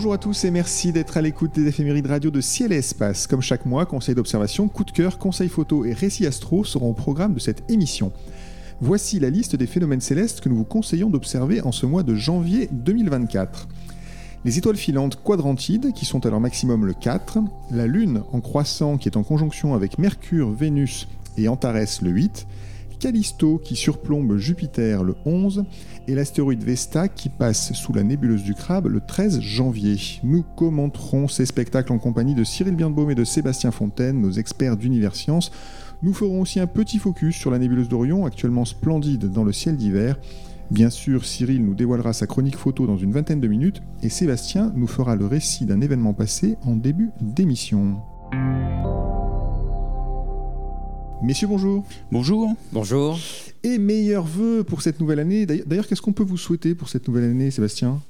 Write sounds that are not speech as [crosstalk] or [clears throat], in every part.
Bonjour à tous et merci d'être à l'écoute des éphémérides radio de Ciel et Espace. Comme chaque mois, conseils d'observation, coup de cœur, conseils photo et récits astro seront au programme de cette émission. Voici la liste des phénomènes célestes que nous vous conseillons d'observer en ce mois de janvier 2024. Les étoiles filantes quadrantides, qui sont à leur maximum le 4, la Lune en croissant qui est en conjonction avec Mercure, Vénus et Antares le 8, Callisto qui surplombe Jupiter le 11 et l'astéroïde Vesta qui passe sous la nébuleuse du crabe le 13 janvier. Nous commenterons ces spectacles en compagnie de Cyril Birnbaum et de Sébastien Fontaine, nos experts d'Univers Science. Nous ferons aussi un petit focus sur la nébuleuse d'Orion, actuellement splendide dans le ciel d'hiver. Bien sûr, Cyril nous dévoilera sa chronique photo dans une vingtaine de minutes et Sébastien nous fera le récit d'un événement passé en début d'émission. Messieurs, bonjour. Bonjour. Bonjour. Et meilleurs vœux pour cette nouvelle année. D'ailleurs, qu'est-ce qu'on peut vous souhaiter pour cette nouvelle année, Sébastien?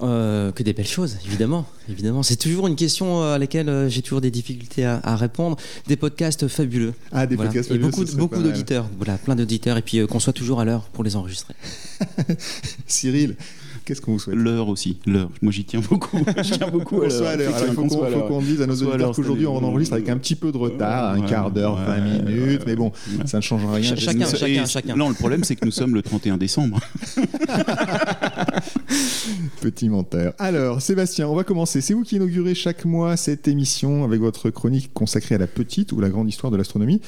Euh, que des belles choses, évidemment. évidemment. C'est toujours une question à laquelle euh, j'ai toujours des difficultés à, répondre. Des podcasts fabuleux. Ah, des podcasts fabuleux. Et beaucoup, beaucoup d'auditeurs. Voilà, plein d'auditeurs. Et puis euh, qu'on soit toujours à l'heure pour les enregistrer. [laughs] Cyril, Qu'est-ce qu'on vous souhaite L'heure aussi, l'heure. Moi j'y tiens beaucoup. [laughs] Je tiens beaucoup à l'heure. Il faut qu'on dise à nos auditeurs qu'aujourd'hui on enregistre avec un petit peu de retard, un quart d'heure, 20 minutes, mais bon, ça ne change rien. Chacun, chacun, chacun. Non, le problème c'est que nous sommes le 31 décembre. [laughs] Petit menteur. Alors, Sébastien, on va commencer. C'est vous qui inaugurez chaque mois cette émission avec votre chronique consacrée à la petite ou la grande histoire de l'astronomie.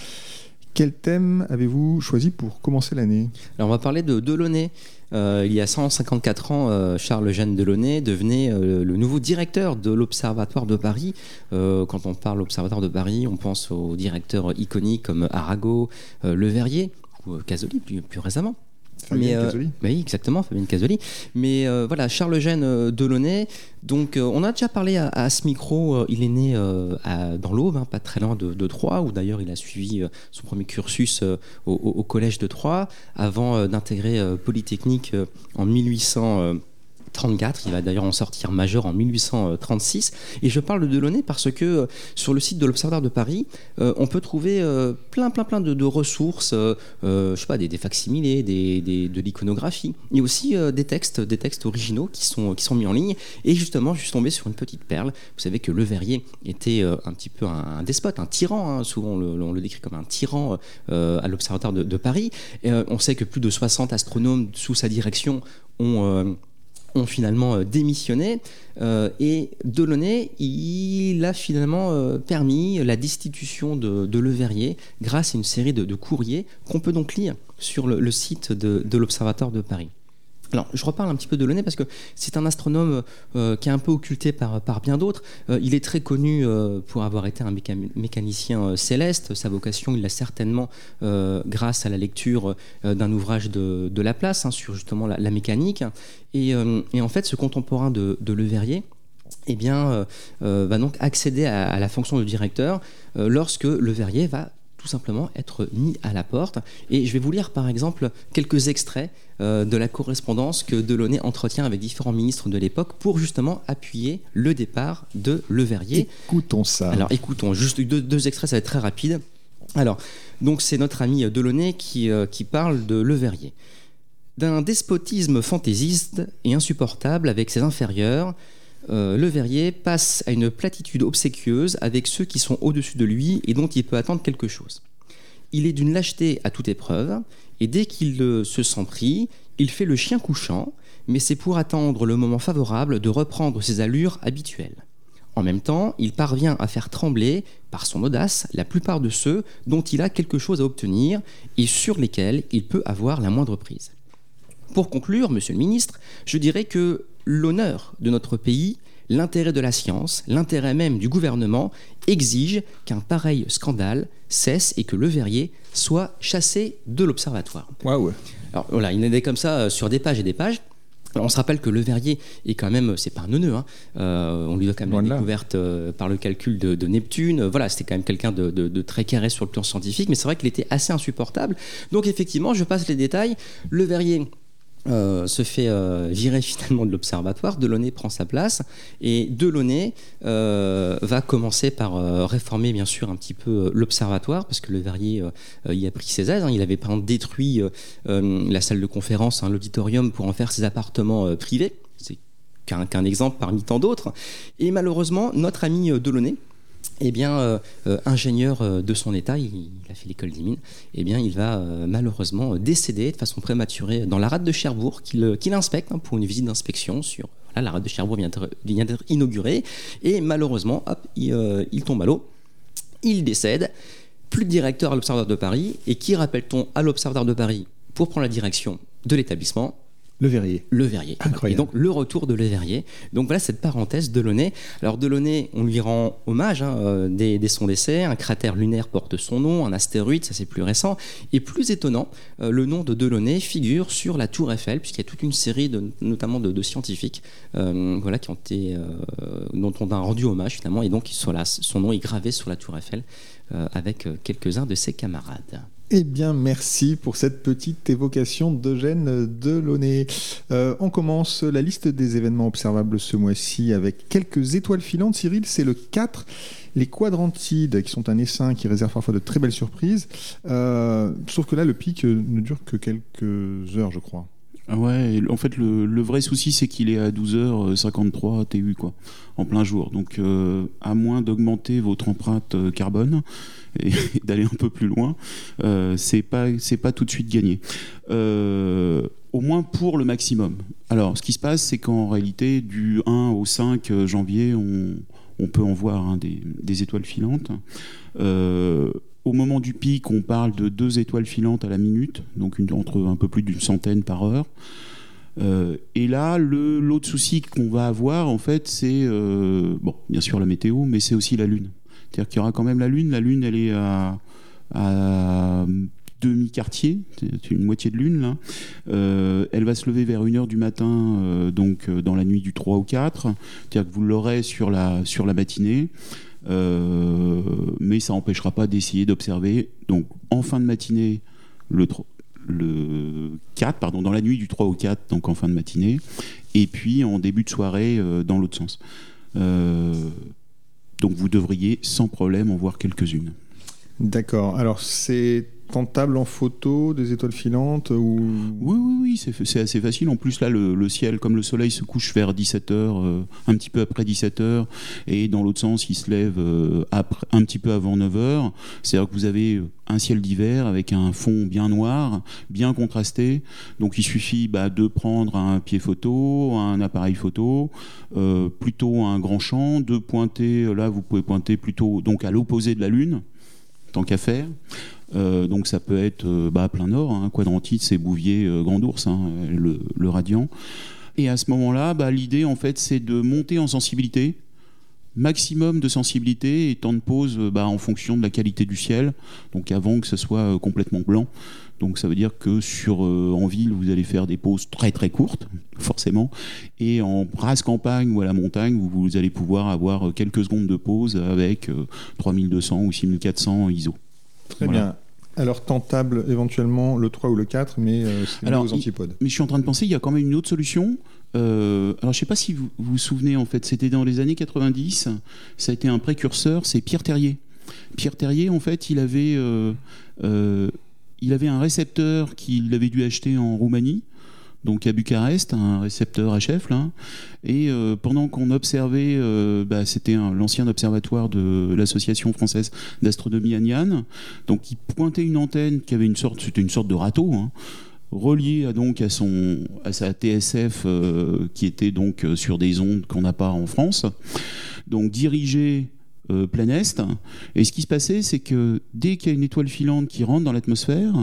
Quel thème avez-vous choisi pour commencer l'année? Alors on va parler de Delaunay. Euh, il y a 154 ans, euh, Charles-Eugène Delaunay devenait euh, le nouveau directeur de l'Observatoire de Paris. quand on parle l'Observatoire de Paris, on pense aux directeurs iconiques comme Arago, Le Verrier ou Casoli plus récemment. Fabien euh, Oui, exactement, Fabien Casoli. Mais euh, voilà, Charles-Eugène euh, Delaunay. Donc, on a déjà parlé à, ce micro. il est né dans l'Aube, hein, pas très loin de, Troyes, où d'ailleurs il a suivi son premier cursus au, collège de Troyes, avant d'intégrer Polytechnique en 1800. 34. Il va d'ailleurs en sortir majeur en 1836. Et je parle de Delaunay parce que euh, sur le site de l'Observatoire de Paris, euh, on peut trouver euh, plein, plein, plein de, ressources, je sais pas, des, facsimilés, de l'iconographie, et aussi des textes, des textes originaux qui sont, qui sont mis en ligne. Et justement, je suis tombé sur une petite perle. Vous savez que Le Verrier était un petit peu un, despote, un tyran. Hein. souvent, on le, décrit comme un tyran à l'Observatoire de, Paris. On sait que plus de 60 astronomes sous sa direction ont ont finalement euh, démissionné euh, et Delaunay, il a finalement euh, permis la destitution de, de Le Verrier grâce à une série de, courriers qu'on peut donc lire sur le, site de l'Observatoire de Paris. Alors, je reparle un petit peu de Launay parce que c'est un astronome euh, qui est un peu occulté par, bien d'autres. Euh, il est très connu euh, pour avoir été un mécanicien céleste. Sa vocation, il l'a certainement grâce à la lecture d'un ouvrage de, Laplace hein, sur justement la, mécanique. Et, en fait, ce contemporain de, Le Verrier, eh va donc accéder à, à, la fonction de directeur lorsque Le Verrier va tout simplement être mis à la porte. Et je vais vous lire par exemple quelques extraits euh, de la correspondance que Delaunay entretient avec différents ministres de l'époque pour justement appuyer le départ de Le Verrier. Écoutons ça. Alors écoutons, juste deux, extraits, ça va être très rapide. Alors, donc c'est notre ami Delaunay qui, euh, qui parle de Le Verrier. D'un despotisme fantaisiste et insupportable avec ses inférieurs, euh, le Verrier passe à une platitude obséquieuse avec ceux qui sont au-dessus de lui et dont il peut attendre quelque chose. Il est d'une lâcheté à toute épreuve, et dès qu'il se sent pris, il fait le chien couchant, mais c'est pour attendre le moment favorable de reprendre ses allures habituelles. En même temps, il parvient à faire trembler, par son audace, la plupart de ceux dont il a quelque chose à obtenir et sur lesquels il peut avoir la moindre prise. Pour conclure, monsieur le ministre, je dirais que l'honneur de notre pays L'intérêt de la science, l'intérêt même du gouvernement, exige qu'un pareil scandale cesse et que Le Verrier soit chassé de l'observatoire. Waouh. Alors voilà, il est comme ça euh, sur des pages et des pages. Alors, on se rappelle que Le Verrier est quand même, c'est pas un neuneu, hein. Euh, on lui doit quand même la découverte euh, par le calcul de, de Neptune. Euh, Voilà, c'était quand même quelqu'un de, de- de très carré sur le plan scientifique, mais c'est vrai qu'il était assez insupportable. Donc effectivement, je passe les détails. Le Verrier euh, se fait euh, virer finalement de l'observatoire, Delaunay prend sa place et Delaunay euh, va commencer par réformer bien sûr un petit peu l'observatoire parce que le Verrier y a pris ses aises, hein. il avait par exemple détruit la salle de conférence, hein, l'auditorium pour en faire ses appartements privés, c'est qu'un exemple parmi tant d'autres et malheureusement notre ami Delaunay eh bien, euh, euh, ingénieur euh, de son état, il, a fait l'école des mines, eh bien, il va malheureusement décéder de façon prématurée dans la rade de Cherbourg qu'il inspecte hein, pour une visite d'inspection sur. La rade de Cherbourg vient d'être- inaugurée. Et malheureusement, hop, il, il tombe à l'eau, il décède, plus de directeur à l'Observatoire de Paris. Et qui rappelle-t-on à l'Observatoire de Paris pour prendre la direction de l'établissement? Le verrier. le Verrier. Incroyable. Et donc le retour de Le Verrier. Donc voilà cette parenthèse Delaunay. Alors Delaunay, on lui rend hommage hein, dès, dès son décès. Un cratère lunaire porte son nom, un astéroïde, ça c'est plus récent. Et plus étonnant, euh, le nom de Delaunay figure sur la Tour Eiffel, puisqu'il y a toute une série de, notamment de, de scientifiques euh, voilà, qui ont été, euh, dont on a rendu hommage finalement. Et donc son nom est gravé sur la Tour Eiffel avec quelques-uns de ses camarades. Eh bien, merci pour cette petite évocation d'Eugène Delaunay. Euh, on commence la liste des événements observables ce mois-ci avec quelques étoiles filantes. Cyril, c'est le 4. Les quadrantides, qui sont un essaim qui réserve parfois de très belles surprises. Euh, sauf que là, le pic ne dure que quelques heures, je crois. Ah ouais, en fait, le, vrai souci, c'est qu'il est à 12h53 TU, quoi, en plein jour. Donc, euh, à moins d'augmenter votre empreinte euh, carbone [laughs] et d'aller un peu plus loin, euh, c'est pas, pas tout de suite gagné. Euh, au moins pour le maximum. Alors, ce qui se passe, c'est qu'en réalité, du 1 au 5 janvier, on, on peut en voir hein, des, des étoiles filantes. Euh, au moment du pic, on parle de deux étoiles filantes à la minute, donc entre un peu plus d'une centaine par heure. Euh, et là, l'autre souci qu'on va avoir, en fait, c'est, euh, bon, bien sûr la météo, mais c'est aussi la Lune. C'est-à-dire qu'il y aura quand même la Lune. La Lune, elle est à, demi-quartier, c'est une moitié de Lune, là. Euh, elle va se lever vers 1h du matin, donc dans la nuit du 3 au 4. C'est-à-dire que vous l'aurez sur la, sur la matinée. Euh, mais ça n'empêchera pas d'essayer d'observer. Donc en fin de matinée, le, le 4, pardon, dans la nuit du 3 au 4, donc en fin de matinée, et puis en début de soirée euh, dans l'autre sens. Euh, donc vous devriez sans problème en voir quelques-unes. D'accord. Alors, c'est tentable en photo des étoiles filantes ou... Oui, oui, oui, c'est assez facile. En plus, là, le, ciel, comme le soleil se couche vers 17h, un petit peu après 17h, et dans l'autre sens, il se lève euh, après, un petit peu avant 9h. C'est-à-dire que vous avez un ciel d'hiver avec un fond bien noir, bien contrasté. Donc, il suffit bah, de prendre un pied photo, un appareil photo, euh, plutôt un grand champ, de pointer, là, vous pouvez pointer plutôt donc à l'opposé de la Lune, tant qu'à faire. Euh, donc ça peut être euh, bah, plein nord, hein, quadrantite, c'est Bouvier, euh, Grand Ours, hein, le, le radian. Et à ce moment-là, bah, l'idée en fait c'est de monter en sensibilité, maximum de sensibilité et temps de pause bah, en fonction de la qualité du ciel, donc avant que ce soit complètement blanc. Donc ça veut dire que sur en ville vous allez faire des pauses très très courtes forcément et en race campagne ou à la montagne vous, allez pouvoir avoir quelques secondes de pause avec euh, 3200 ou 6400 ISO. Très Voilà. bien. Alors, tentable éventuellement le 3 ou le 4, mais euh, c'est aux il- antipodes. Mais je suis en train de penser, il y a quand même une autre solution. Euh, alors, je sais pas si vous vous, vous souvenez, en fait, c'était dans les années 90. Ça a été un précurseur, c'est Pierre Terrier. Pierre Terrier, en fait, il avait, euh, euh, il avait un récepteur qu'il avait dû acheter en Roumanie, donc à Bucarest, un récepteur HF, là. Et euh, pendant qu'on observait, euh, bah, c'était l'ancien observatoire de l'association française d'astronomie Agnan. Donc, il pointait une antenne qui avait une sorte, c'était une sorte de râteau, hein, relié à, donc à, son, à sa TSF euh, qui était donc sur des ondes qu'on n'a pas en France, donc dirigé plein est. Et ce qui se passait, c'est que dès qu'il y a une étoile filante qui rentre dans l'atmosphère,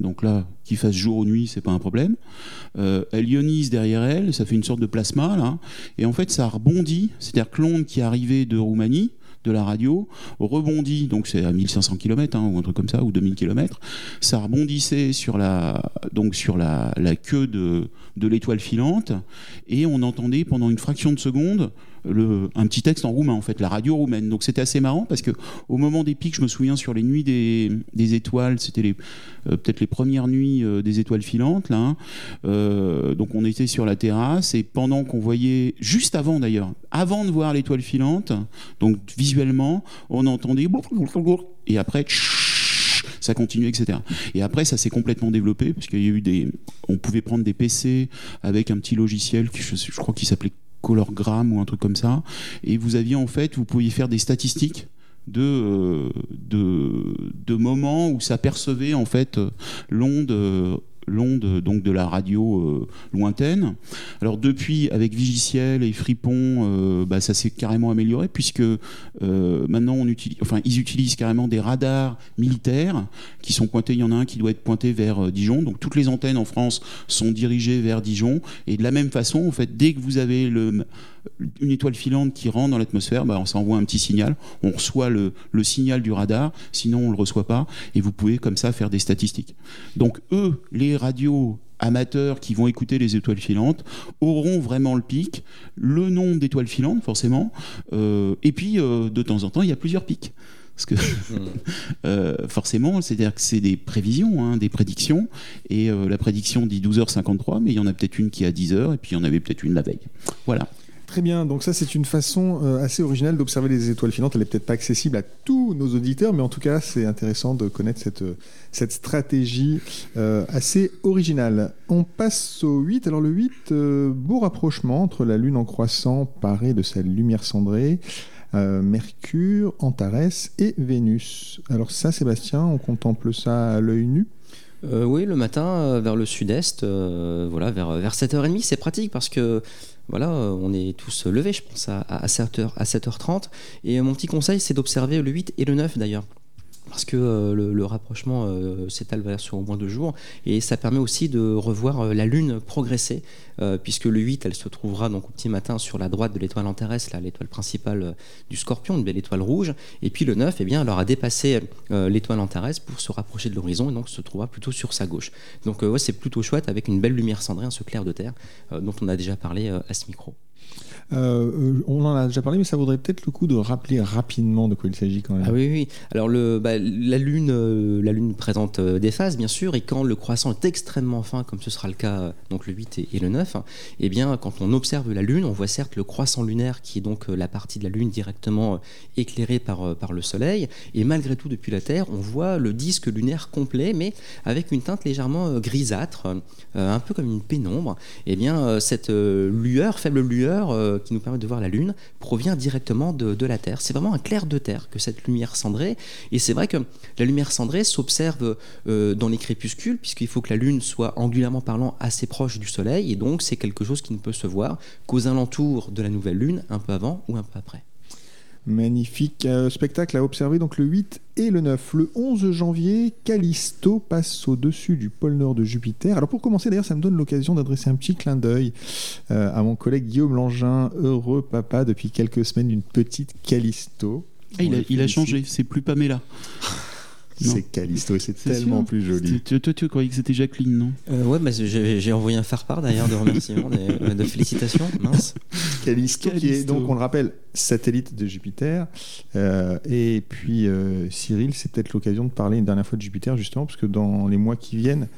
donc là, qu'il fasse jour ou nuit, c'est pas un problème. Euh, elle ionise derrière elle, ça fait une sorte de plasma là, et en fait ça rebondit, c'est-à-dire que l'onde qui arrivait de Roumanie, de la radio rebondit, donc c'est à 1500 km hein, ou un truc comme ça, ou 2000 km, ça rebondissait sur la, queue de l'étoile filante, et on entendait pendant une fraction de seconde un petit texte en roumain en fait, la radio roumaine. Donc c'était assez marrant parce que au moment des pics, je me souviens sur les nuits des, étoiles, c'était euh, peut-être les premières nuits euh, des étoiles filantes là. hein. Euh, donc on était sur la terrasse et pendant qu'on voyait, juste avant d'ailleurs, avant de voir l'étoile filante, donc visuellement, on entendait et après ça continuait, etc. Et après, ça s'est complètement développé parce qu'il y a eu des, on pouvait prendre des PC avec un petit logiciel qui, je, je crois, qui s'appelait Colorgram ou un truc comme ça, et vous aviez en fait, vous pouviez faire des statistiques de, euh, de, de moments où ça percevait en fait euh, l'onde euh, l'onde donc de la radio euh, lointaine. Alors depuis avec Vigiciel et Fripon, euh, bah, ça s'est carrément amélioré puisque euh, maintenant on utilise, enfin ils utilisent carrément des radars militaires qui sont pointés. Il y en a un qui doit être pointé vers Dijon. Donc toutes les antennes en France sont dirigées vers Dijon. Et de la même façon, en fait, dès que vous avez le une étoile filante qui rentre dans l'atmosphère, bah, on s'envoie un petit signal, on reçoit le, le signal du radar, sinon on ne le reçoit pas, et vous pouvez comme ça faire des statistiques. Donc eux, les radios amateurs qui vont écouter les étoiles filantes auront vraiment le pic, le nombre d'étoiles filantes forcément, euh, et puis euh, de temps en temps il y a plusieurs pics. Parce que [laughs] euh, forcément, c'est-à-dire que c'est des prévisions, hein, des prédictions, et la prédiction dit 12h53, mais il y en a peut-être une qui est à 10h, et puis il y en avait peut-être une la veille. Voilà. Très bien, donc ça c'est une façon euh, assez originale d'observer les étoiles filantes. Elle n'est peut-être pas accessible à tous nos auditeurs, mais en tout cas c'est intéressant de connaître cette, euh, stratégie euh, assez originale. On passe au 8. Alors le 8, euh, beau rapprochement entre la Lune en croissant parée de sa lumière cendrée, Mercure, Antares et Vénus. Alors ça Sébastien, on contemple ça à l'œil nu? Oui, le matin, vers le sud-est, voilà, vers, vers 7h30, c'est pratique parce que voilà, euh, on est tous levés, je pense, à, à 7h, à 7h30. Et euh, mon petit conseil, c'est d'observer le 8 et le 9 d'ailleurs. Parce que euh, le, rapprochement euh, s'étale sur au moins deux jours et ça permet aussi de revoir euh, la Lune progresser, puisque le 8, elle se trouvera donc au petit matin sur la droite de l'étoile Antares, l'étoile principale du Scorpion, une belle étoile rouge. Et puis le 9, eh bien, elle aura dépassé l'étoile Antares pour se rapprocher de l'horizon et donc se trouvera plutôt sur sa gauche. Donc c'est plutôt chouette avec une belle lumière cendrée, ce clair de terre dont on a déjà parlé à ce micro. Euh, euh, On en a déjà parlé, mais ça vaudrait peut-être le coup de rappeler rapidement de quoi il s'agit quand même. Ah oui, oui. Alors bah, la Lune, euh, la Lune présente des phases, bien sûr, et quand le croissant est extrêmement fin, comme ce sera le cas donc le 8 et, le 9, hein, eh bien, quand on observe la Lune, on voit certes le croissant lunaire, qui est donc la partie de la Lune directement éclairée par, par le Soleil, et malgré tout, depuis la Terre, on voit le disque lunaire complet, mais avec une teinte légèrement grisâtre, un peu comme une pénombre. Eh bien, cette lueur, faible lueur, euh, qui nous permet de voir la Lune, provient directement de, la Terre. C'est vraiment un clair de terre que cette lumière cendrée. Et c'est vrai que la lumière cendrée s'observe euh, dans les crépuscules, puisqu'il faut que la Lune soit angulairement parlant assez proche du Soleil. Et donc, c'est quelque chose qui ne peut se voir qu'aux alentours de la nouvelle Lune, un peu avant ou un peu après. Magnifique euh, spectacle à observer donc le 8 et le 9. Le 11 janvier, Callisto passe au-dessus du pôle nord de Jupiter. Alors pour commencer d'ailleurs, ça me donne l'occasion d'adresser un petit clin d'œil euh, à mon collègue Guillaume Langin, heureux papa depuis quelques semaines d'une petite Callisto. Ah, il, a, il changé, c'est plus Pamela. C'est Callisto et c'est tellement sûr. plus joli. Tu, toi, tu croyais que c'était Jacqueline, non? Euh, ouais, bah, j'ai envoyé un faire-part d'ailleurs de remerciements, de, de félicitations. [laughs] Mince. Callisto, qui est Callisto. donc, on le rappelle, satellite de Jupiter. Euh, et puis, euh, Cyril, c'est peut-être l'occasion de parler une dernière fois de Jupiter, justement, parce que dans les mois qui viennent,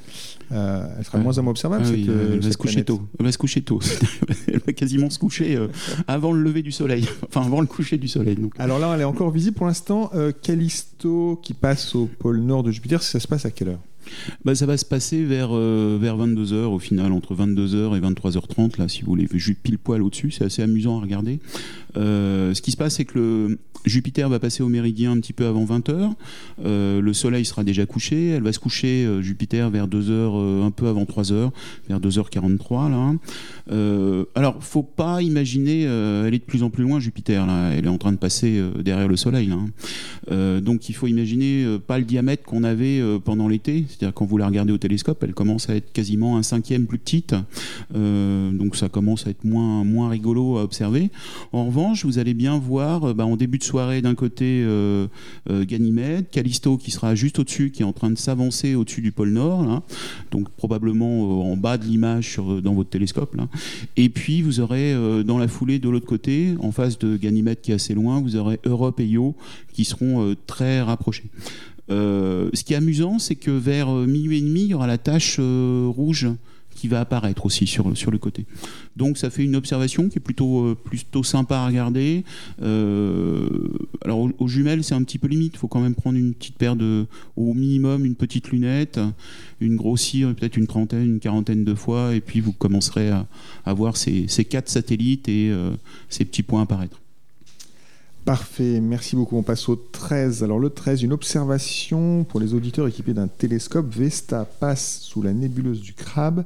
euh, elle sera de moins en moins observable. Ah oui, elle va se coucher tôt. Elle va se coucher tôt. [laughs] elle va quasiment se coucher euh, [laughs] avant le lever du soleil. [laughs] Enfin, avant le coucher du soleil. Donc. Alors là, elle est encore visible pour l'instant. Euh, Callisto qui passe au pôle nord de Jupiter, ça se passe à quelle heure? Bah, ça va se passer vers, euh, vers 22h au final, entre 22h et 23h30, là, si vous voulez, juste pile poil au-dessus. C'est assez amusant à regarder. Euh, ce qui se passe, c'est que Jupiter va passer au méridien un petit peu avant 20h. Euh, le Soleil sera déjà couché. Elle va se coucher, euh, Jupiter, vers 2h, un peu avant 3h, vers 2h43. Là. Alors, faut pas imaginer, elle est de plus en plus loin, Jupiter. Elle est en train de passer derrière le Soleil. Euh, donc, il faut imaginer pas le diamètre qu'on avait pendant l'été, C'est-à-dire quand vous la regardez au télescope, elle commence à être quasiment un cinquième plus petite. Donc ça commence à être moins, moins rigolo à observer. Vous allez bien voir bah, en début de soirée d'un côté euh, Ganymède, Callisto qui sera juste au-dessus, qui est en train de s'avancer au-dessus du pôle Nord, donc probablement en bas de l'image dans votre télescope. Et puis vous aurez dans la foulée de l'autre côté, en face de Ganymède qui est assez loin, vous aurez Europe et Io qui seront très rapprochés. Euh, ce qui est amusant, c'est que vers euh, minuit et demi, il y aura la tache euh, rouge qui va apparaître aussi sur, sur le côté. Donc ça fait une observation qui est plutôt, plutôt sympa à regarder. alors aux, jumelles, c'est un petit peu limite. Il faut quand même prendre une petite paire de, au minimum, une petite lunette, une grossir peut-être une trentaine, une quarantaine de fois, et puis vous commencerez à, voir ces, ces, quatre satellites et ces petits points apparaître. Parfait, merci beaucoup. On passe au 13. Alors le 13, une observation pour les auditeurs équipés d'un télescope. Vesta passe sous la nébuleuse du crabe.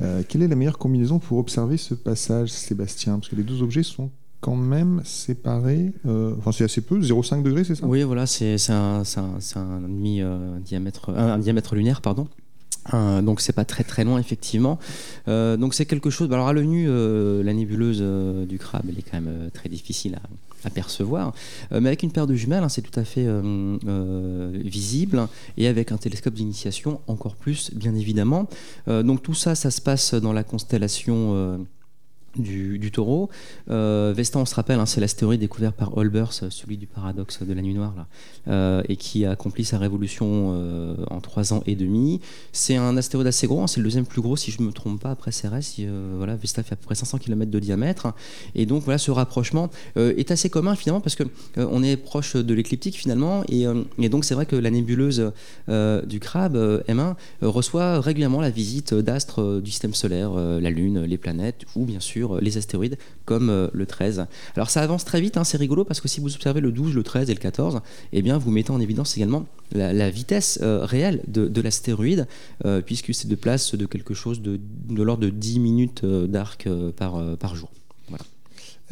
Euh, quelle est la meilleure combinaison pour observer ce passage, Sébastien? Parce que les deux objets sont quand même séparés. Euh, enfin, c'est assez peu, 0,5 degrés, c'est ça? Oui, voilà, c'est un, demi euh, diamètre, un, diamètre lunaire, pardon. donc c'est pas très très loin effectivement. donc c'est quelque chose. Alors à l'œil nu, la nébuleuse du crabe, elle est quand même très difficile à, apercevoir. Euh, mais avec une paire de jumelles, hein, c'est tout à fait euh, euh, visible. Et avec un télescope d'initiation, encore plus, bien évidemment. donc tout ça, ça se passe dans la constellation du, taureau. Euh, Vesta, on se rappelle, c'est l'astéroïde découvert par Olbers, celui du paradoxe de la nuit noire, là, euh, et qui a accompli sa révolution euh, en trois ans et demi. C'est un astéroïde assez gros, hein, c'est le deuxième plus gros, si je ne me trompe pas, après Cérès. voilà, Vesta fait à peu près 500 km de diamètre. Et donc, voilà, ce rapprochement est assez commun, finalement, parce qu'on on est proche de l'écliptique, finalement. Et donc, c'est vrai que la nébuleuse du crabe, M1, reçoit régulièrement la visite d'astres du système solaire, la Lune, les planètes, ou bien sûr euh, les astéroïdes comme euh, le 13. Alors ça avance très vite, hein, c'est rigolo parce que si vous observez le 12, le 13 et le 14, eh bien vous mettez en évidence également la, vitesse euh, réelle de, l'astéroïde, puisque c'est de place de quelque chose de, l'ordre de 10 minutes d'arc par jour.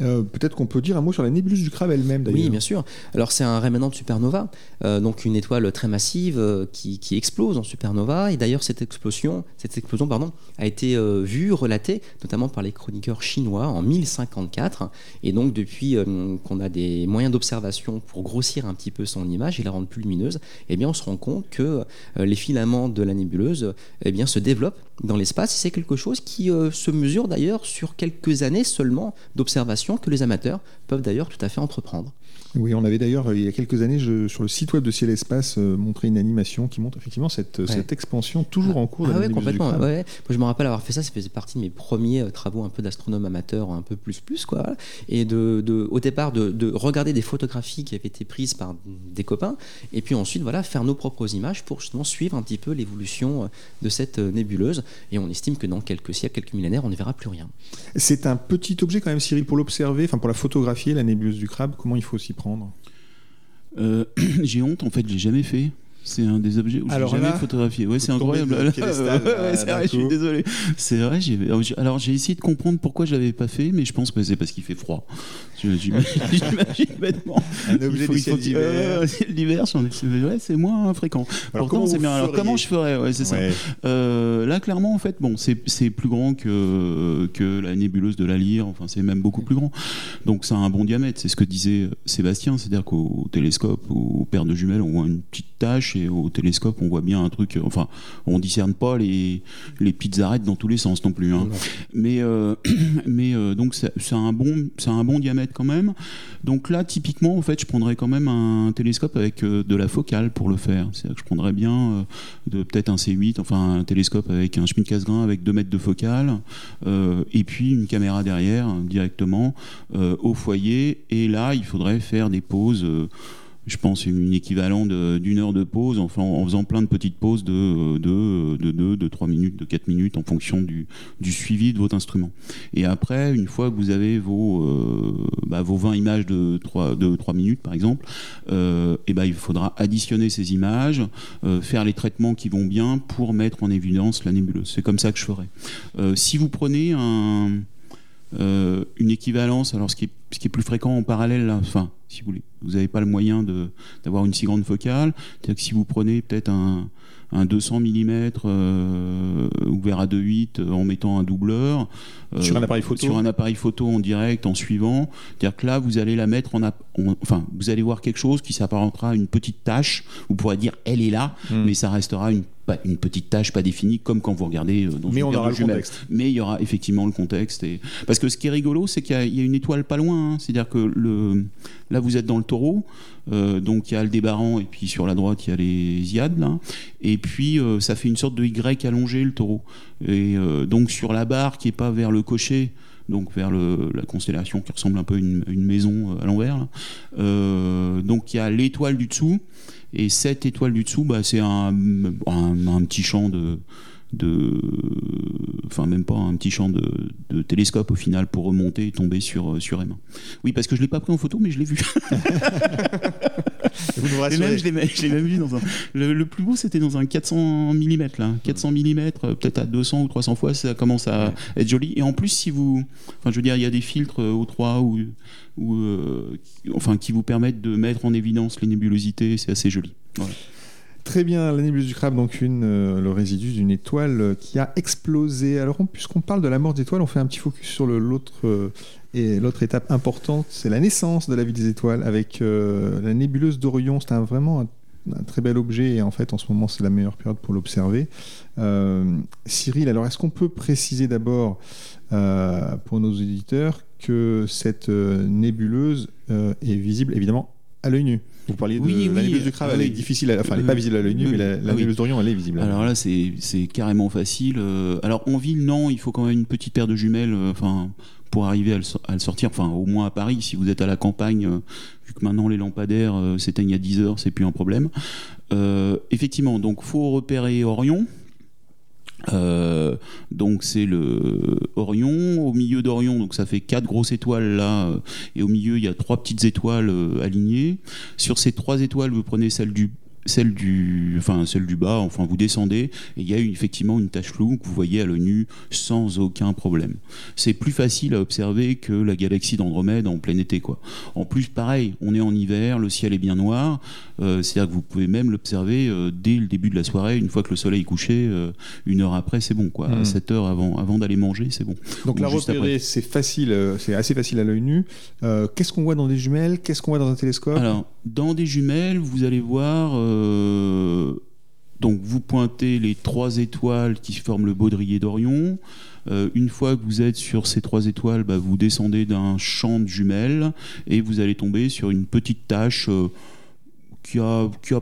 Euh, peut-être qu'on peut dire un mot sur la nébuleuse du crabe elle-même d'ailleurs. Oui, bien sûr. Alors c'est un rémanent de supernova, euh, donc une étoile très massive euh, qui, explose en supernova. Et d'ailleurs cette explosion, cette explosion pardon, a été vue, relatée, notamment par les chroniqueurs chinois en 1054. Et donc depuis qu'on a des moyens d'observation pour grossir un petit peu son image et la rendre plus lumineuse, eh bien on se rend compte que les filaments de la nébuleuse eh bien, se développent dans l'espace. C'est quelque chose qui se mesure d'ailleurs sur quelques années seulement d'observation que les amateurs peuvent d'ailleurs tout à fait entreprendre. Oui, on avait d'ailleurs, il y a quelques années, je, sur le site web de Ciel Espace, euh, montré une animation qui montre effectivement cette, cette expansion toujours en cours. Ah, ouais, complètement. Ouais. Moi, je me rappelle avoir fait ça, ça faisait partie de mes premiers euh, travaux un peu d'astronome amateur, un peu plus plus, quoi. Et de, de au départ, de, de, regarder des photographies qui avaient été prises par des copains, et puis ensuite, voilà, faire nos propres images pour justement suivre un petit peu l'évolution euh, de cette nébuleuse. Et on estime que dans quelques siècles, quelques millénaires, on ne verra plus rien. C'est un petit objet quand même, Cyril, pour l'observer, enfin pour la photographier, la nébuleuse du crabe, comment il faut s'y prendre? Euh, [clears throat] j'ai honte, en fait, j'ai jamais fait. C'est un des objets où j'ai jamais photographié. Ouais, c'est incroyable. [laughs] ouais, c'est vrai, je suis désolé. C'est vrai, alors j'ai essayé de comprendre pourquoi je l'avais pas fait, mais je pense que c'est parce qu'il fait froid. [laughs] J'imagine bêtement. Un objet du ciel d'hiver. [laughs] c'est moins fréquent. Alors Pourtant, c'est bien. Alors comment je ferais ouais, c'est ça. Euh, là, clairement, en fait, bon, c'est plus grand que que la nébuleuse de la Lyre. Enfin, c'est même beaucoup plus grand. Donc, ça a un bon diamètre. C'est ce que disait Sébastien, c'est-à-dire qu'au télescope, au paire de jumelles, on voit une petite tache et au télescope, on voit bien un truc. Enfin, on discerne pas les, les petites arêtes dans tous les sens non plus. Hein. Mais, euh, [clears throat] mais euh, donc, c'est un, bon, un bon diamètre quand même. Donc là, typiquement, en fait, je prendrais quand même un télescope avec euh, de la focale pour le faire. C'est-à-dire que je prendrais bien de peut-être un C8, enfin un télescope avec un Schmidt Cassegrain avec 2 mètres de focale, et puis une caméra derrière directement au foyer. Et là, il faudrait faire des pauses je pense, une équivalent d'une heure de pause, enfin, en faisant plein de petites pauses de 2, de, de, de 3 minutes, de 4 minutes, en fonction du, du, suivi de votre instrument. Et après, une fois que vous avez vos, euh, bah, vos 20 images de 3, de 3 minutes, par exemple, euh, et bah, il faudra additionner ces images, euh, faire les traitements qui vont bien pour mettre en évidence la nébuleuse. C'est comme ça que je ferai. Euh, si vous prenez un euh, une équivalence, alors ce qui, est, ce qui est plus fréquent en parallèle, enfin, si vous voulez, vous n'avez pas le moyen d'avoir une si grande focale, c'est-à-dire que si vous prenez peut-être un, un 200 mm ouvert à 2.8 en mettant un doubleur. sur un appareil photo Sur un appareil photo en direct, en suivant. C'est-à-dire que là, vous allez la mettre en, Enfin, vous allez voir quelque chose qui s'apparentera à une petite tâche. Vous pourrez dire, elle est là, hmm. mais ça restera une une petite tâche pas définie comme quand vous regardez dans mais une on aura le contexte. Mais il y aura effectivement le contexte et... parce que ce qui est rigolo c'est qu'il y, a une étoile pas loin hein. c'est à dire que le là vous êtes dans le taureau euh, donc il y a le débarrant et puis sur la droite il y a les iades là. Et puis euh, ça fait une sorte de Y allongé le taureau. Et euh, donc sur la barre qui est pas vers le cocher donc vers la constellation qui ressemble un peu à une, maison à l'envers. donc il y a l'étoile du dessous, et cette étoile du dessous, bah, c'est un, petit champ de, enfin même pas un petit champ de, télescope au final pour remonter et tomber sur sur M1. Oui, parce que je l'ai pas pris en photo, mais je l'ai vu. [laughs] [laughs] Vous nous et même, je l'ai même vu dans un. Le, plus beau, c'était dans un 400 mm là, 400 mm, euh, peut-être à 200 ou 300 fois, ça commence à être joli. Et en plus, si vous, enfin, je veux dire, il y a des filtres euh, au 3 ou ou euh, enfin qui vous permettent de mettre en évidence les nébulosités. C'est assez joli. Très bien, la nébuleuse du crabe, donc une, euh, le résidu d'une étoile qui a explosé. Alors, puisqu'on parle de la mort d'étoiles, on fait un petit focus sur l'autre euh, et l'autre étape importante, c'est la naissance de la vie des étoiles avec la nébuleuse d'Orion. C'est vraiment un, très bel objet et en fait, en ce moment, c'est la meilleure période pour l'observer. Cyril, alors est-ce qu'on peut préciser d'abord pour nos éditeurs que cette euh, nébuleuse euh, est visible évidemment à l'œil nu? Vous parliez de la nébuleuse du crabe, elle est difficile, enfin elle n'est pas visible à l'œil nu, mais la, nébuleuse d'Orion elle est visible. Alors là c'est carrément facile. Euh, alors en ville non, il faut quand même une petite paire de jumelles, enfin pour arriver à le, sortir, enfin au moins à Paris, si vous êtes à la campagne, vu que maintenant les lampadaires s'éteignent à 10 heures, c'est plus un problème. effectivement, donc faut repérer Orion, euh, donc c'est le Orion. Au milieu d'Orion, donc ça fait quatre grosses étoiles là, euh, et au milieu il y a trois petites étoiles euh, alignées. Sur ces trois étoiles, vous prenez celle du celle du, enfin celle du bas, enfin vous descendez et il y a effectivement une tache floue que vous voyez à l'œil nu sans aucun problème. C'est plus facile à observer que la galaxie d'Andromède en plein été quoi. En plus pareil, on est en hiver, le ciel est bien noir, euh, c'est-à-dire que vous pouvez même l'observer euh, dès le début de la soirée, une fois que le soleil est couché, euh, une heure après c'est bon quoi. 7 hmm. heures avant, avant d'aller manger c'est bon. Donc la repérer c'est facile, c'est assez facile à l'œil nu. Qu'est-ce qu'on voit dans des jumelles? Qu'est-ce qu'on voit dans un télescope? Alors dans des jumelles vous allez voir euh, donc vous pointez les trois étoiles qui forment le baudrier d'Orion. Euh, une fois que vous êtes sur ces trois étoiles, bah, vous descendez d'un champ de jumelles et vous allez tomber sur une petite tache euh, qui, a, qui a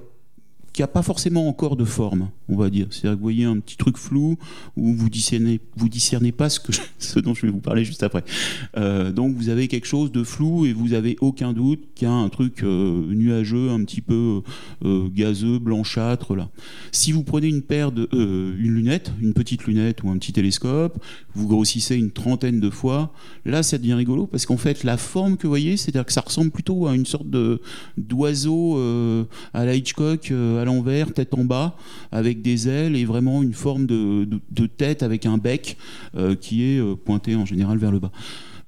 qui n'a pas forcément encore de forme, on va dire. C'est-à-dire que vous voyez un petit truc flou où vous discernez, vous discernez pas [laughs] ce, dont je vais vous parler juste après. Euh, donc vous avez quelque chose de flou et vous avez aucun doute qu'il y a un truc euh, nuageux, un petit peu euh, gazeux, blanchâtre là. Si vous prenez une paire de une lunette, une petite lunette ou un petit télescope, vous grossissez une trentaine de fois, là ça devient rigolo parce qu'en fait la forme que vous voyez, c'est-à-dire que ça ressemble plutôt à une sorte d'oiseau à la Hitchcock l'envers, tête en bas, avec des ailes et vraiment une forme de, tête avec un bec euh, qui est euh, pointé en général vers le bas.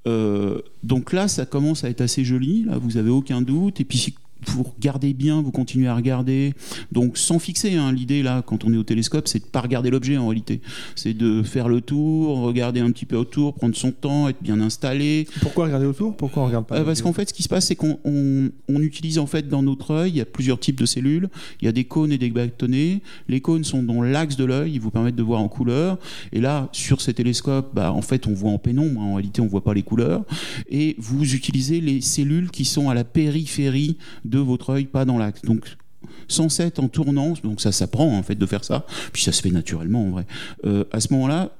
Euh, donc là, ça commence à être assez joli. Là, vous avez aucun doute. Et puis vous regardez bien, vous continuez à regarder. Donc sans fixer, hein, l'idée là, quand on est au télescope, c'est de pas regarder l'objet en réalité. C'est de faire le tour, regarder un petit peu autour, prendre son temps, être bien installé. Pourquoi regarder autour? Pourquoi on regarde pas euh, Parce qu'en fait, ce qui se passe, c'est qu'on on, utilise en fait dans notre œil, il y a plusieurs types de cellules. Il y a des cônes et des bâtonnets. Les cônes sont dans l'axe de l'œil, ils vous permettent de voir en couleur. Et là, sur ces télescopes, bah, en fait, on voit en pénombre. Hein. En réalité, on voit pas les couleurs. Et vous utilisez les cellules qui sont à la périphérie de votre œil, pas dans l'axe. Donc sans être en tournant, donc ça s'apprend en fait de faire ça, puis ça se fait naturellement en vrai. Euh, à ce moment-là,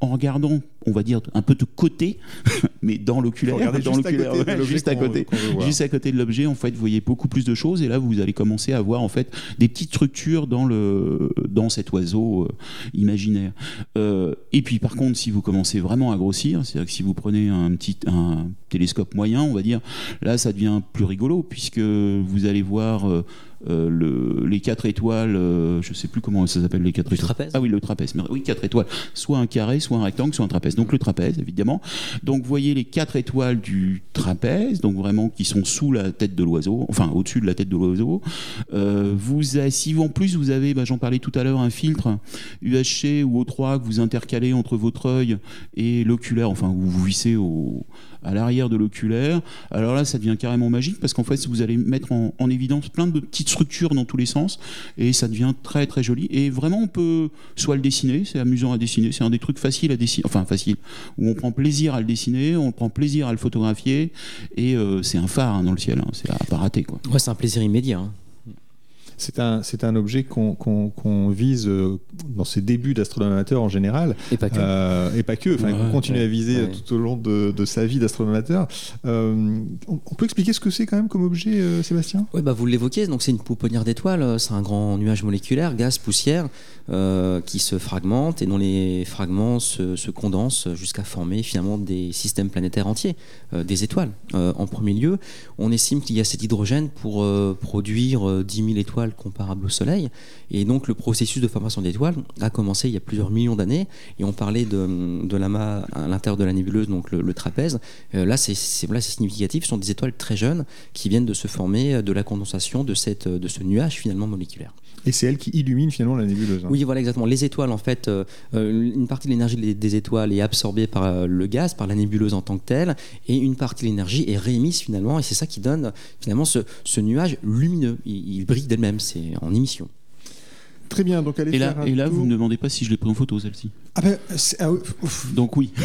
en regardant, on va dire un peu de côté, [laughs] mais dans l'oculaire, dans l'oculaire, juste à côté, juste à côté de l'objet, en fait, vous voyez beaucoup plus de choses, et là, vous allez commencer à voir en fait des petites structures dans le dans cet oiseau euh, imaginaire. Euh, et puis, par contre, si vous commencez vraiment à grossir, c'est-à-dire que si vous prenez un petit un télescope moyen, on va dire, là, ça devient plus rigolo puisque vous allez voir euh, euh, le, les quatre étoiles, euh, je sais plus comment ça s'appelle les quatre étoiles. Trapèze. Ah oui, le trapèze. oui, quatre étoiles. Soit un carré, soit un rectangle, soit un trapèze. trapèze. Donc le trapèze, évidemment. Donc vous voyez les quatre étoiles du trapèze, donc vraiment qui sont sous la tête de l'oiseau, enfin au-dessus de la tête de l'oiseau. Euh, vous, avez- si en plus vous avez, bah, j'en parlais tout à l'heure, un filtre UHC ou O3 que vous intercalez entre votre œil et l'oculaire, enfin vous vous vissez au, à l'arrière de l'oculaire, alors là ça devient carrément magique parce qu'en fait vous allez mettre en, en évidence plein de petites structures dans tous les sens et ça devient très très joli. Et vraiment on peut soit le dessiner, c'est amusant à dessiner, c'est un des trucs faciles à dessiner, enfin facile, où on prend plaisir à le dessiner, on prend plaisir à le photographier et euh, c'est un phare hein, dans le ciel, hein, c'est à pas rater quoi. Ouais, c'est un plaisir immédiat. hein. C'est un, c'est un objet qu'on qu'on- qu'on vise euh, dans ses débuts d'astronome amateur en général, Et pas que. euh, et pas que, enfin, Ouais, continue ouais, à viser ouais. tout au long de, de sa vie d'astronome amateur. Euh, on, on peut expliquer ce que c'est quand même comme objet, euh, Sébastien? Oui, bah vous l'évoquez, donc c'est une pouponnière d'étoiles, c'est un grand nuage moléculaire, gaz, poussière, euh, qui se fragmente et dont les fragments se, se condensent jusqu'à former finalement des systèmes planétaires entiers, euh, des étoiles. Euh, en premier lieu, on estime qu'il y a cet hydrogène pour produire euh, 10 000 étoiles comparables au Soleil, et donc le processus de formation d'étoiles a commencé il y a plusieurs millions d'années, et on parlait de, de l'amas à l'intérieur de la nébuleuse, donc le, le trapèze. Là, c'est significatif, ce sont des étoiles très jeunes qui viennent de se former de la condensation de, cette, de ce nuage finalement moléculaire. Et c'est elle qui illumine finalement la nébuleuse. hein. Oui, voilà exactement. Les étoiles, en fait, euh, euh, une partie de l'énergie des, étoiles est absorbée par euh, le gaz, par la nébuleuse en tant que telle, et une partie de l'énergie est réémise finalement, et c'est ça qui donne finalement ce, nuage lumineux. Il brille d'elle-même, c'est en émission. Très bien, donc allez Et là, faire un et là vous tour. me demandez pas si je l'ai pris en photo celle-ci. Ah ben, ah. Donc oui. [laughs]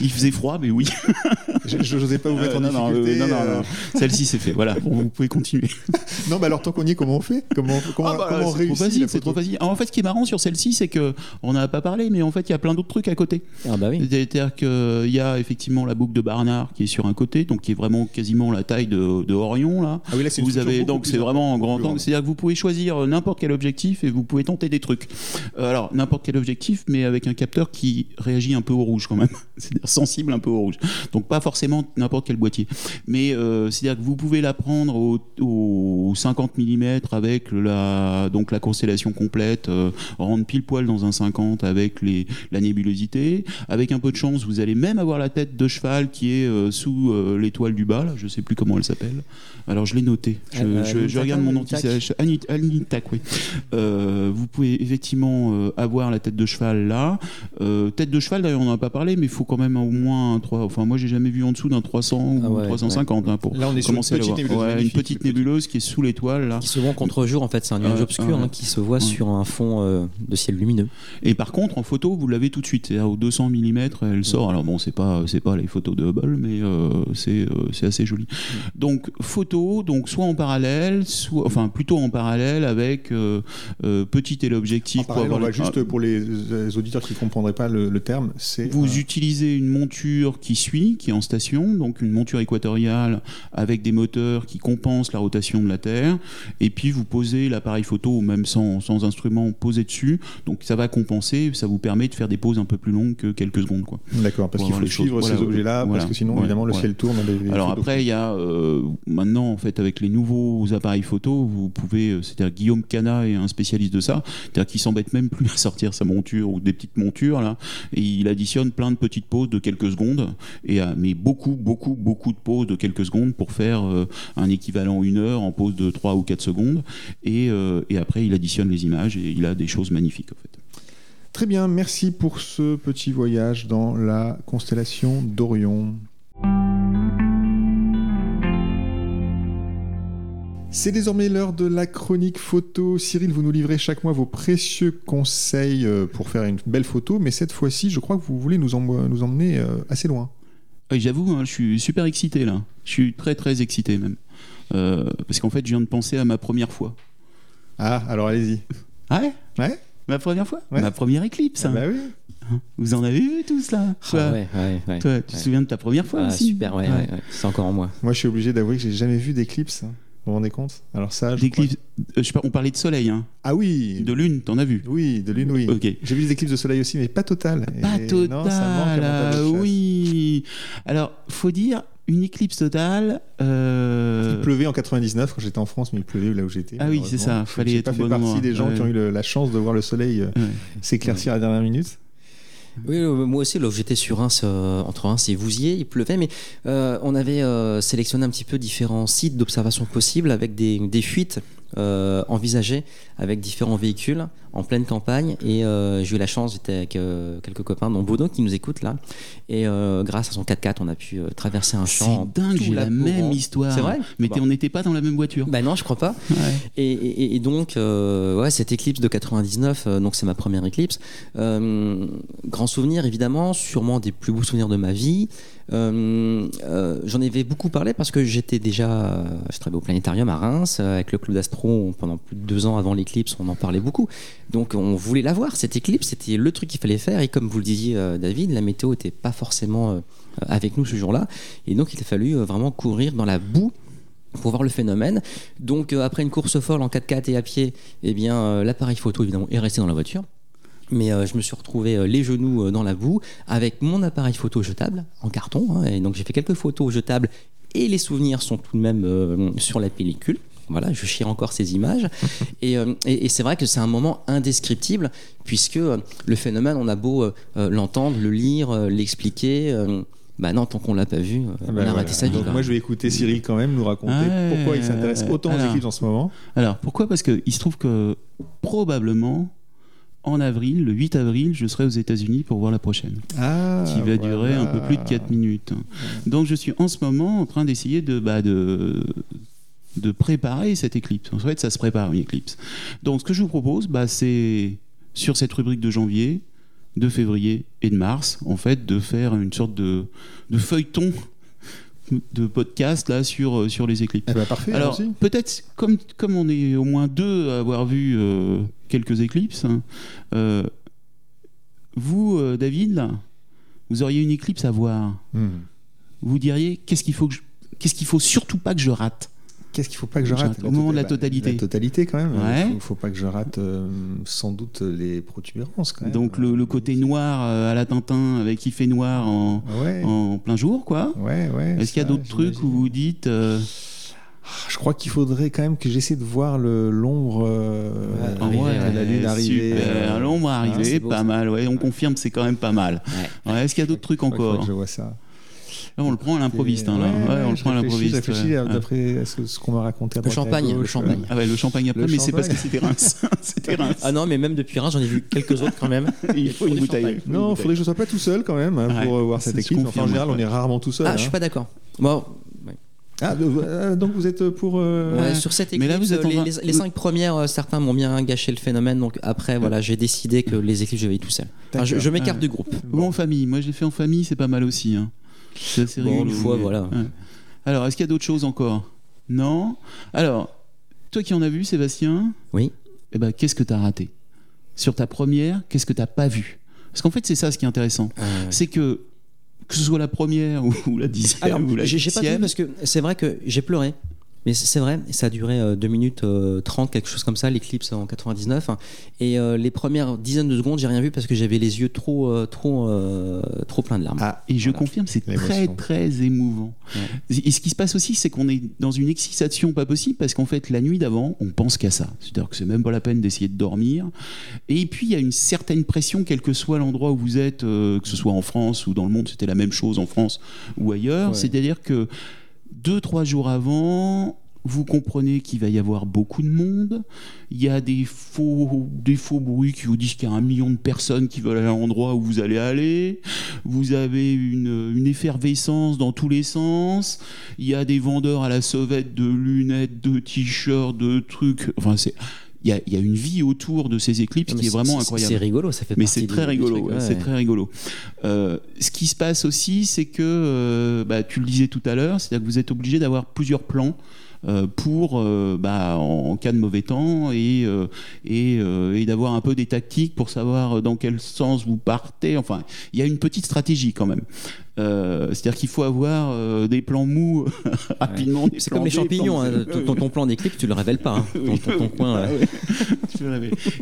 Il faisait froid, mais oui. [laughs] Je n'osais pas vous mettre Euh, en non, euh, non, non, euh. non. Celle-ci c'est fait. Voilà, Bon, vous pouvez continuer. [laughs] Non, mais alors tant qu'on y est, comment on fait? Comment, comment, Ah bah, comment on réussit c'est trop facile. En fait, ce qui est marrant sur celle-ci, c'est que on n'a pas parlé, mais en fait, il y a plein d'autres trucs à côté. Ah bah oui. C'est-à-dire qu'il y a effectivement la boucle de Barnard qui est sur un côté, donc qui est vraiment quasiment la taille de, de Orion là. Ah oui, là, c'est une Vous avez donc c'est vraiment en grand angle, c'est-à-dire que vous pouvez choisir n'importe quel objectif et vous pouvez tenter des trucs. Euh, alors n'importe quel objectif, mais avec un capteur qui réagit un peu au rouge quand même, [laughs] c'est-à-dire sensible un peu au rouge. Donc pas forcément n'importe quel boîtier, mais euh, c'est-à-dire que vous pouvez la prendre au, au 50 mm avec la donc la constellation complète, euh, rendre pile poil dans un 50 avec les la nébulosité. Avec un peu de chance, vous allez même avoir la tête de cheval qui est euh, sous l'étoile du bas. Là, je sais plus comment elle s'appelle. Alors je l'ai noté. Je, je- je Anitaka, regarde mon Anitac. Oui. Euh, vous pouvez effectivement euh, avoir la tête de cheval là. Euh, tête de cheval, d'ailleurs, on n'en a pas parlé, mais il faut quand même au moins un 3. Enfin, moi, j'ai jamais vu en dessous d'un 300 ou Ah ouais, 350 hein, pour Là, on est sur une petite le nébuleuse. Ouais, une petite nébuleuse qui est sous l'étoile là. Qui se voit en contre-jour, en fait, c'est un nuage Euh, obscur ouais. hein, qui se voit Ouais. sur un fond euh, de ciel lumineux. Et par contre, en photo, vous l'avez tout de suite. C'est-à-dire, au 200 mm, elle sort. Alors bon, c'est pas, c'est pas les photos de Hubble, mais euh, c'est, euh, c'est assez joli. Donc photo, donc soit en parallèle, soit, enfin plutôt en parallèle avec euh, euh, petit on va le- juste pour les, les auditeurs qui ne comprendraient pas le, le terme, c'est Vous utilisez une monture qui suit, qui est en station, donc une monture équatoriale avec des moteurs qui compensent la rotation de la Terre, et puis vous posez l'appareil photo, même sans, sans instrument, posé dessus, donc ça va compenser, ça vous permet de faire des poses un peu plus longues que quelques secondes. Quoi. d'accord, parce qu'il faut choses. suivre Voilà, ces objets-là, voilà, parce que sinon, évidemment, le ciel tourne. les- les Alors photos. après, il y a euh, maintenant, en fait, avec les nouveaux appareils photo, vous pouvez, c'est-à-dire Guillaume Cana est un spécialiste de ça, c'est-à-dire qu'il s'embête même plus à sortir sa monture ou des petites montures là, et il additionne plein de petites pauses de quelques secondes, et euh, mais beaucoup, beaucoup, beaucoup de pauses de quelques secondes pour faire euh, un équivalent une heure en pause de 3 ou 4 secondes, et, euh, et après il additionne les images et il a des choses magnifiques en fait. Très bien, merci pour ce petit voyage dans la constellation d'Orion. C'est désormais l'heure de la chronique photo. Cyril, vous nous livrez chaque mois vos précieux conseils euh, pour faire une belle photo, mais cette fois-ci, je crois que vous voulez nous, em- nous emmener euh, assez loin. Oui, J'avoue, hein, je suis super excité là. Je suis très très excité même. Euh, parce qu'en fait, je viens de penser à ma première fois. Ah, alors allez-y. Ah ouais? Ouais Ma première fois? Ouais. Ma première éclipse. Ah hein. bah oui. Vous en avez vu tous là? Toi, Ah ouais, ouais, ouais. toi, tu te souviens de ta première fois Ah, aussi? super, ouais, ouais, ouais. c'est encore en moi. Moi, je suis obligé d'avouer que j'ai jamais vu d'éclipse. Vous vous rendez compte? Alors ça, je D'éclipse- euh, je sais pas, on parlait de soleil, hein. Ah oui. de lune, t'en as vu? Oui, de lune, oui. Ok. J'ai vu des éclipses de soleil aussi, mais pas totales. Pas Et total, Non, ça manque à mon tableau de chasse. oui. Alors, faut dire, une éclipse totale. euh, Il pleuvait en 99 quand j'étais en France, mais il pleuvait là où j'étais. Ah oui, c'est ça, fallait J'ai pas fait bon partie endroit. des gens Ouais. qui ont eu le- la chance de voir le soleil euh, ouais. s'éclaircir à la dernière minute. Oui, moi aussi, j'étais sur Reims, euh, entre Reims et Vouziers, il pleuvait, mais euh, on avait euh, sélectionné un petit peu différents sites d'observation possibles avec des, des fuites euh, envisagées avec différents véhicules en pleine campagne. Et euh, j'ai eu la chance, j'étais avec euh, quelques copains, dont Bono qui nous écoute là. Et euh, grâce à son 4x4, on a pu traverser un champ. C'est dingue, j'ai la même histoire. C'est vrai? Mais Bon. t'es- on n'était pas dans la même voiture. Bah non, je crois pas. Ouais. Et, et- et donc, ouais, cette éclipse de 99, euh, donc c'est ma première éclipse. Grand souvenir, évidemment, sûrement des plus beaux souvenirs de ma vie. Euh, euh, J'en avais beaucoup parlé parce que j'étais déjà, euh, je travaillais au planétarium à Reims avec le club d'astro pendant plus de deux ans avant l'éclipse, on en parlait beaucoup. Donc on voulait la voir cette éclipse, c'était le truc qu'il fallait faire. Et comme vous le disiez, David, la météo n'était pas forcément avec nous ce jour-là, et donc il a fallu vraiment courir dans la boue pour voir le phénomène. Donc après une course folle en 4x4 et à pied, eh bien l'appareil photo évidemment est resté dans la voiture. Mais euh, je me suis retrouvé euh, les genoux euh, dans la boue avec mon appareil photo jetable en carton. hein, et donc j'ai fait quelques photos jetables et les souvenirs sont tout de même euh, sur la pellicule. Voilà, je chire encore ces images. et et- et c'est vrai que c'est un moment indescriptible puisque le phénomène, on a beau l'entendre, le lire, euh, l'expliquer. euh, bah non, tant qu'on l'a pas vu, Ah on bah a voilà. raté sa vie. Moi je vais écouter Cyril quand même nous raconter Ouais, pourquoi il s'intéresse autant aux alors. éclipses en ce moment. Alors, pourquoi? Parce qu'il se trouve que probablement, en avril, le 8 avril, je serai aux États-Unis pour voir la prochaine, Ah, qui va durer un peu plus de 4 4 minutes. Donc, je suis en ce moment en train d'essayer de, bah, de, de préparer cette éclipse. En fait, ça se prépare une éclipse. Donc, ce que je vous propose, bah, c'est sur cette rubrique de janvier, de février et de mars, en fait, de faire une sorte de, de feuilleton de podcast là sur, euh, sur les éclipses. Eh ben, parfait, Alors, peut-être, comme, comme on est au moins deux à avoir vu euh, quelques éclipses, hein, euh, vous, euh, David, là, vous auriez une éclipse à voir. Hmm. Vous diriez, qu'est-ce qu'il faut que je- Qu'est-ce qu'il faut surtout pas que je rate? Qu'est-ce qu'il faut pas que je rate au moment de la bah, totalité. La totalité quand même. Ouais. Il faut, faut pas que je rate euh, sans doute les protubérances quand même. Donc le, le côté noir euh, à la Tintin avec il fait noir en, Ouais. en plein jour, quoi. Ouais, ouais. Est-ce qu'il y a d'autres trucs où vous dites euh, Ah, Je crois qu'il faudrait quand même que j'essaie de voir le l'ombre euh, Ouais, de la lune arriver. Euh, l'ombre hein, arriver, c'est beau, pas ça. mal. Ouais, on confirme, c'est quand même pas mal. Ouais. Ouais, Est-ce qu'il y a d'autres trucs encore que je vois ça. Là, on le prend à l'improviste, hein. Ouais, Ouais, on le je prend à l'improviste. je réfléchis ouais. d'après ce, ce qu'on m'a raconté. Le champagne, le champagne. Ah ouais, le champagne après, Le mais c'est parce que c'était Reims. [laughs] c'était Reims. Ah non, mais même depuis Reims, j'en ai vu quelques autres quand même. [laughs] Il faut une bouteille. champagne. Non, il faudrait que je sois pas tout seul quand même hein, pour euh, voir cette je équipe. Enfin, en général, on est rarement tout seul. Ah, hein. je suis pas d'accord. Bon, Ah, euh, donc vous êtes pour. euh, ouais, sur cette Mais éclipse, là, vous êtes en les, train- les- les cinq premières, certains m'ont bien gâché le phénomène. Donc après, voilà, j'ai décidé que les éclipses, je vais y tout seul. Enfin, je je m'écarte Ouais. du groupe. Ou en famille. Moi, j'ai fait en famille, c'est pas mal aussi. hein. C'est assez Bon, rigolo, une fois, mais- voilà. Ouais. Alors, est-ce qu'il y a d'autres choses encore? Non? Alors, toi qui en as vu, Sébastien? Oui. eh ben, qu'est-ce que tu as raté? Sur ta première, qu'est-ce que tu pas vu? Parce qu'en fait, c'est ça ce qui est intéressant. Euh, C'est que, que ce soit la première [laughs] ou, la dixième Alors, ou la j'ai pas vu parce que c'est vrai que j'ai pleuré. Mais c'est vrai, ça a duré 2 minutes euh, 30, quelque chose comme ça, l'éclipse en 99. hein. Et euh, les premières dizaines de secondes, j'ai rien vu parce que j'avais les yeux trop, euh, trop, euh, trop pleins de larmes. Ah, Et je Voilà. confirme, c'est très très émouvant. Et ce qui se passe aussi, c'est qu'on est dans une excitation pas possible parce qu'en fait, la nuit d'avant, on pense qu'à ça. C'est-à-dire que c'est même pas la peine d'essayer de dormir. Et puis, il y a une certaine pression, quel que soit l'endroit où vous êtes, euh, que ce soit en France ou dans le monde, c'était la même chose en France ou ailleurs. Ouais. C'est-à-dire que deux, trois jours avant, vous comprenez qu'il va y avoir beaucoup de monde. Il y a des faux, des faux bruits qui vous disent qu'il y a un million de personnes qui veulent aller à l'endroit où vous allez aller. Vous avez une, une effervescence dans tous les sens. Il y a des vendeurs à la sauvette de lunettes, de t-shirts, de trucs. Enfin, c'est. Il y, a, y a une vie autour de ces éclipses Non, qui est vraiment incroyable. C'est rigolo, ça fait Mais c'est très rigolo, ouais, ouais. c'est très rigolo. Euh, ce qui se passe aussi, c'est que, euh, bah, tu le disais tout à l'heure, c'est-à-dire que vous êtes obligé d'avoir plusieurs plans euh, pour, euh, bah, en, en cas de mauvais temps, et, euh, et, euh, et d'avoir un peu des tactiques pour savoir dans quel sens vous partez. Enfin, il y a une petite stratégie quand même. Euh, c'est-à-dire qu'il faut avoir euh, des plans mous [laughs] rapidement. C'est comme les champignons, hein, ton, ton- plan d'éclipse, tu le révèles pas. hein. [laughs] Ton, Oui, ton- ton oui, coin, ah ouais. [laughs] Tu.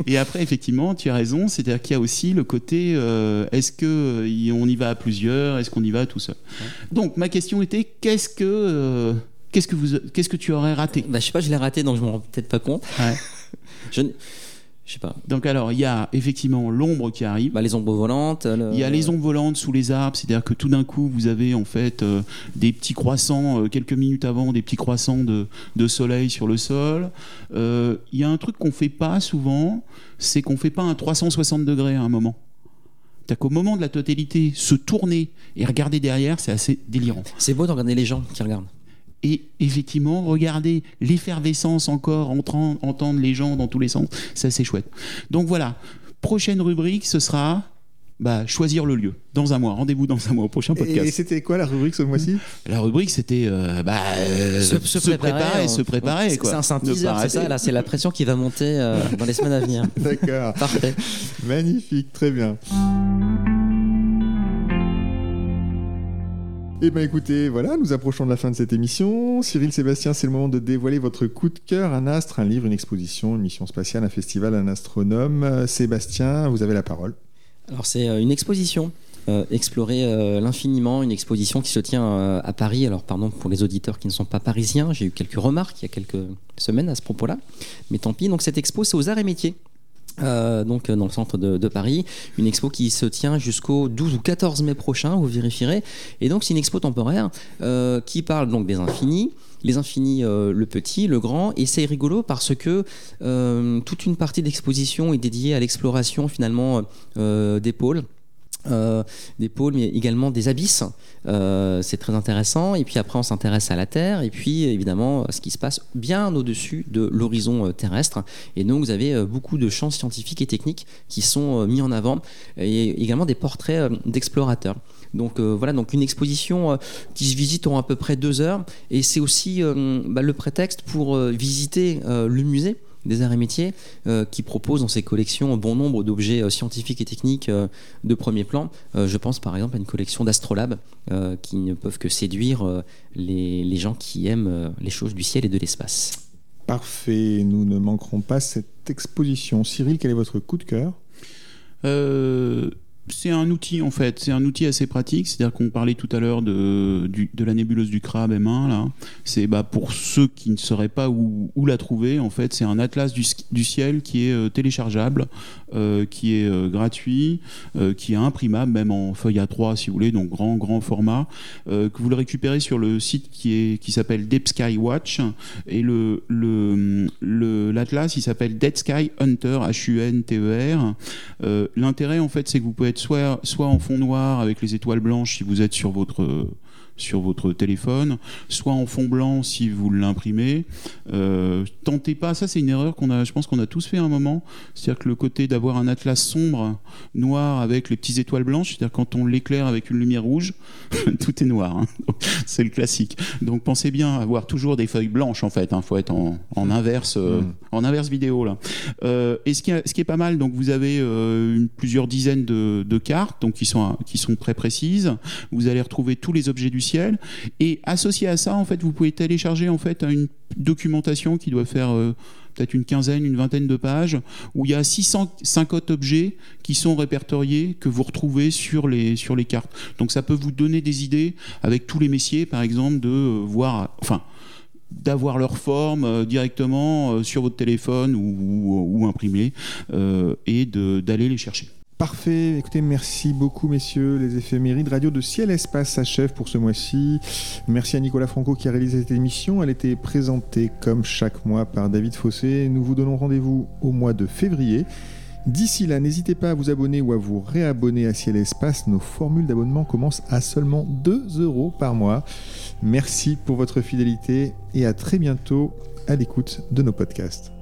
Et après, effectivement, tu as raison, c'est-à-dire qu'il y a aussi le côté euh, est-ce que y- on y va à plusieurs, est-ce qu'on y va tout seul? Donc, ma question était qu'est-ce que qu'est-ce que vous qu'est-ce que tu aurais raté? Bah, je sais pas, je l'ai raté, donc je m'en rends peut-être pas compte. Ouais. Je, n- Je sais pas. Donc alors, il y a effectivement l'ombre qui arrive. Bah, les ombres volantes. le- Il y a les ombres volantes sous les arbres, c'est-à-dire que tout d'un coup, vous avez en fait euh, des petits croissants, euh, quelques minutes avant, des petits croissants de, de soleil sur le sol. Euh, Il y a un truc qu'on fait pas souvent, c'est qu'on fait pas un 360 degrés à un moment. C'est-à-dire qu'au moment de la totalité, se tourner et regarder derrière, c'est assez délirant. C'est beau de regarder les gens qui regardent. Et effectivement, regarder l'effervescence encore, entrant, entendre les gens dans tous les sens, c'est assez chouette. Donc voilà, prochaine rubrique, ce sera bah, choisir le lieu. Dans un mois, rendez-vous dans un mois au prochain Et podcast. c'était quoi la rubrique ce mois-ci? La rubrique, c'était euh, bah, euh, Se- se, se préparer, préparer, se préparer. C'est c'est un, c'est teaser, c'est ça. Là, c'est la pression qui va monter euh, dans les semaines à venir. [laughs] D'accord. Parfait. Magnifique, très bien. Eh bien écoutez, voilà, nous approchons de la fin de cette émission. Cyril Sébastien, c'est le moment de dévoiler votre coup de cœur, un astre, un livre, une exposition, une mission spatiale, un festival, un astronome. Euh, Sébastien, vous avez la parole. Alors c'est euh, une exposition. euh, explorer l'infiniment, une exposition qui se tient à Paris. Alors pardon pour les auditeurs qui ne sont pas parisiens, j'ai eu quelques remarques il y a quelques semaines à ce propos-là, mais tant pis. Donc cette expo c'est aux arts et métiers. Euh, donc euh, dans le centre de, Paris, une expo qui se tient jusqu'au 12 ou 14 mai prochain, vous vérifierez. Et donc c'est une expo temporaire euh, qui parle donc des infinis, les infinis, le petit, le grand, et c'est rigolo parce que toute une partie de l'exposition est dédiée à l'exploration finalement des pôles. Euh, des pôles, mais également des abysses. Euh, c'est très intéressant. Et puis après, on s'intéresse à la Terre. Et puis, évidemment, ce qui se passe bien au-dessus de l'horizon euh, terrestre. Et donc, vous avez beaucoup de champs scientifiques et techniques qui sont mis en avant. Et également des portraits d'explorateurs. Donc voilà, donc une exposition qui se visite en à peu près deux heures. Et c'est aussi bah, le prétexte pour visiter le musée des arts et métiers euh, qui propose dans ses collections bon nombre d'objets euh, scientifiques et techniques euh, de premier plan. Euh, je pense par exemple à une collection d'Astrolabe euh, qui ne peuvent que séduire euh, les, les gens qui aiment euh, les choses du ciel et de l'espace. Parfait, nous ne manquerons pas cette exposition. Cyril, quel est votre coup de cœur? Euh, c'est un outil en fait, c'est un outil assez pratique. C'est-à-dire qu'on parlait tout à l'heure de, de la nébuleuse du crabe M1 là. C'est bah, pour ceux qui ne sauraient pas où, la trouver. En fait, c'est un atlas du, ciel qui est euh, téléchargeable, euh, qui est euh, gratuit, qui est imprimable même en feuille A3 si vous voulez, donc grand grand format. que vous le récupérez sur le site qui qui s'appelle Deep Sky Watch et le le l'atlas il s'appelle Dead Sky Hunter H U N T E R. L'intérêt, en fait, c'est que vous pouvez soit, soit en fond noir avec les étoiles blanches si vous êtes sur votre, sur votre téléphone, soit en fond blanc si vous l'imprimez. Euh, tentez pas, ça c'est une erreur qu'on a, je pense qu'on a tous fait à un moment. C'est-à-dire que le côté d'avoir un atlas sombre, noir avec les petites étoiles blanches, c'est-à-dire quand on l'éclaire avec une lumière rouge, [laughs] tout est noir. hein. [laughs] c'est le classique. Donc pensez bien à avoir toujours des feuilles blanches en fait. Il faut être en, en inverse, euh, Mm. en inverse vidéo là. Euh, et ce qui, est- ce qui est pas mal, donc vous avez une- plusieurs dizaines de, de cartes, donc qui sont qui sont très précises. Vous allez retrouver tous les objets du et associé à ça, en fait, vous pouvez télécharger en fait une documentation qui doit faire euh, peut-être une quinzaine, une vingtaine de pages, où il y a 650 objets qui sont répertoriés, que vous retrouvez sur les, sur les cartes. Donc ça peut vous donner des idées, avec tous les messiers, par exemple, de euh, voir, enfin, d'avoir leur forme euh, directement sur votre téléphone ou, ou, ou imprimé, et d'aller les chercher. Parfait, écoutez, merci beaucoup messieurs. Les éphémérides radio de Ciel Espace s'achèvent pour ce mois-ci. Merci à Nicolas Franco qui a réalisé cette émission. Elle était présentée comme chaque mois par David Fossé. Nous vous donnons rendez-vous au mois de février. D'ici là, n'hésitez pas à vous abonner ou à vous réabonner à Ciel Espace. Nos formules d'abonnement commencent à seulement 2 euros par mois. Merci pour votre fidélité et à très bientôt à l'écoute de nos podcasts.